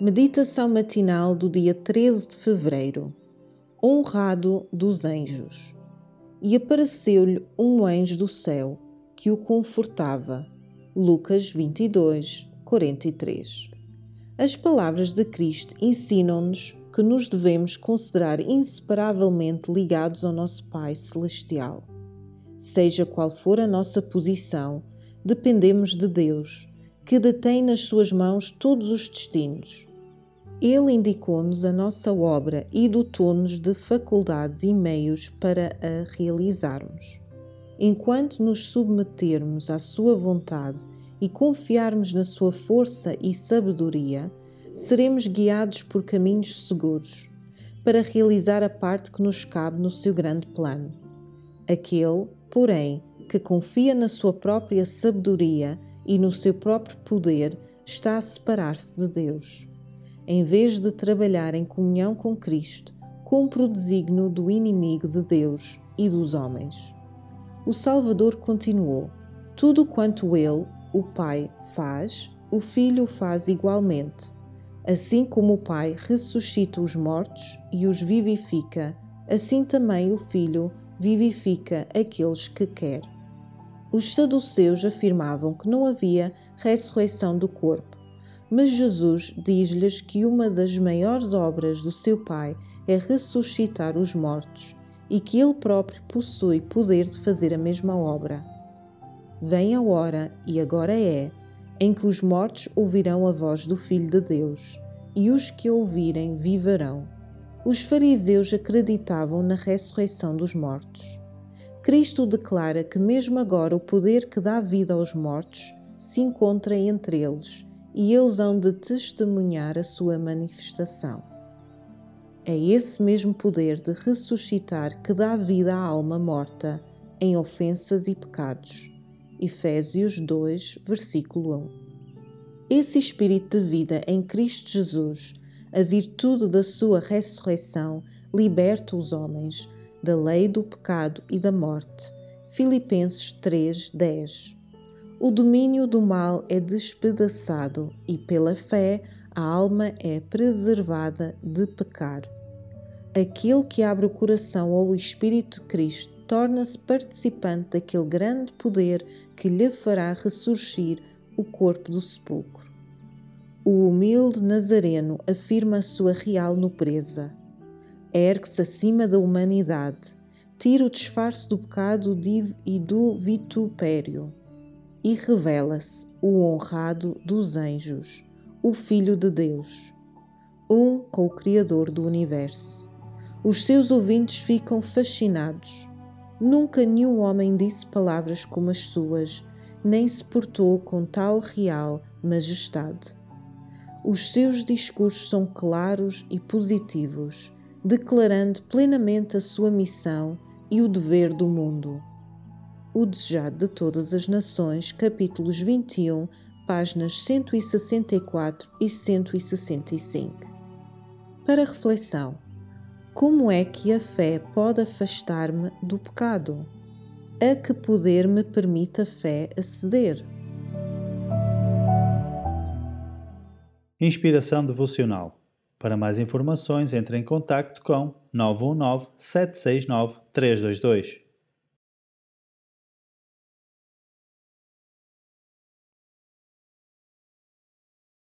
Meditação matinal do dia 13 de fevereiro. Honrado dos anjos. E apareceu-lhe um anjo do céu que o confortava. Lucas 22, 43. As palavras de Cristo ensinam-nos que nos devemos considerar inseparavelmente ligados ao nosso Pai Celestial. Seja qual for a nossa posição, dependemos de Deus, que detém nas suas mãos todos os destinos ele indicou-nos a nossa obra e dotou-nos de faculdades e meios para a realizarmos. Enquanto nos submetermos à Sua vontade e confiarmos na Sua força e sabedoria, seremos guiados por caminhos seguros para realizar a parte que nos cabe no seu grande plano. Aquele, porém, que confia na sua própria sabedoria e no seu próprio poder está a separar-se de Deus em vez de trabalhar em comunhão com Cristo, cumpre o desígnio do inimigo de Deus e dos homens. O Salvador continuou: Tudo quanto ele, o Pai, faz, o Filho faz igualmente. Assim como o Pai ressuscita os mortos e os vivifica, assim também o Filho vivifica aqueles que quer. Os saduceus afirmavam que não havia ressurreição do corpo mas Jesus diz-lhes que uma das maiores obras do seu Pai é ressuscitar os mortos e que ele próprio possui poder de fazer a mesma obra. Vem a hora, e agora é, em que os mortos ouvirão a voz do Filho de Deus, e os que ouvirem viverão. Os fariseus acreditavam na ressurreição dos mortos. Cristo declara que, mesmo agora, o poder que dá vida aos mortos se encontra entre eles e eles hão de testemunhar a sua manifestação. É esse mesmo poder de ressuscitar que dá vida à alma morta em ofensas e pecados. Efésios 2, versículo 1. Esse espírito de vida em Cristo Jesus, a virtude da sua ressurreição, liberta os homens da lei do pecado e da morte. Filipenses 3, 10 o domínio do mal é despedaçado e, pela fé, a alma é preservada de pecar. Aquele que abre o coração ao Espírito de Cristo torna-se participante daquele grande poder que lhe fará ressurgir o corpo do sepulcro. O humilde Nazareno afirma a sua real nobreza. Ergue-se acima da humanidade, tira o disfarce do pecado e do vitupério e revela-se o honrado dos anjos, o Filho de Deus, um com o Criador do universo. Os seus ouvintes ficam fascinados. Nunca nenhum homem disse palavras como as suas, nem se portou com tal real majestade. Os seus discursos são claros e positivos, declarando plenamente a sua missão e o dever do mundo. O Desejado de Todas as Nações, capítulos 21, páginas 164 e 165. Para reflexão: como é que a fé pode afastar-me do pecado? A que poder me permite a fé aceder? Inspiração Devocional. Para mais informações, entre em contato com 919 769 322.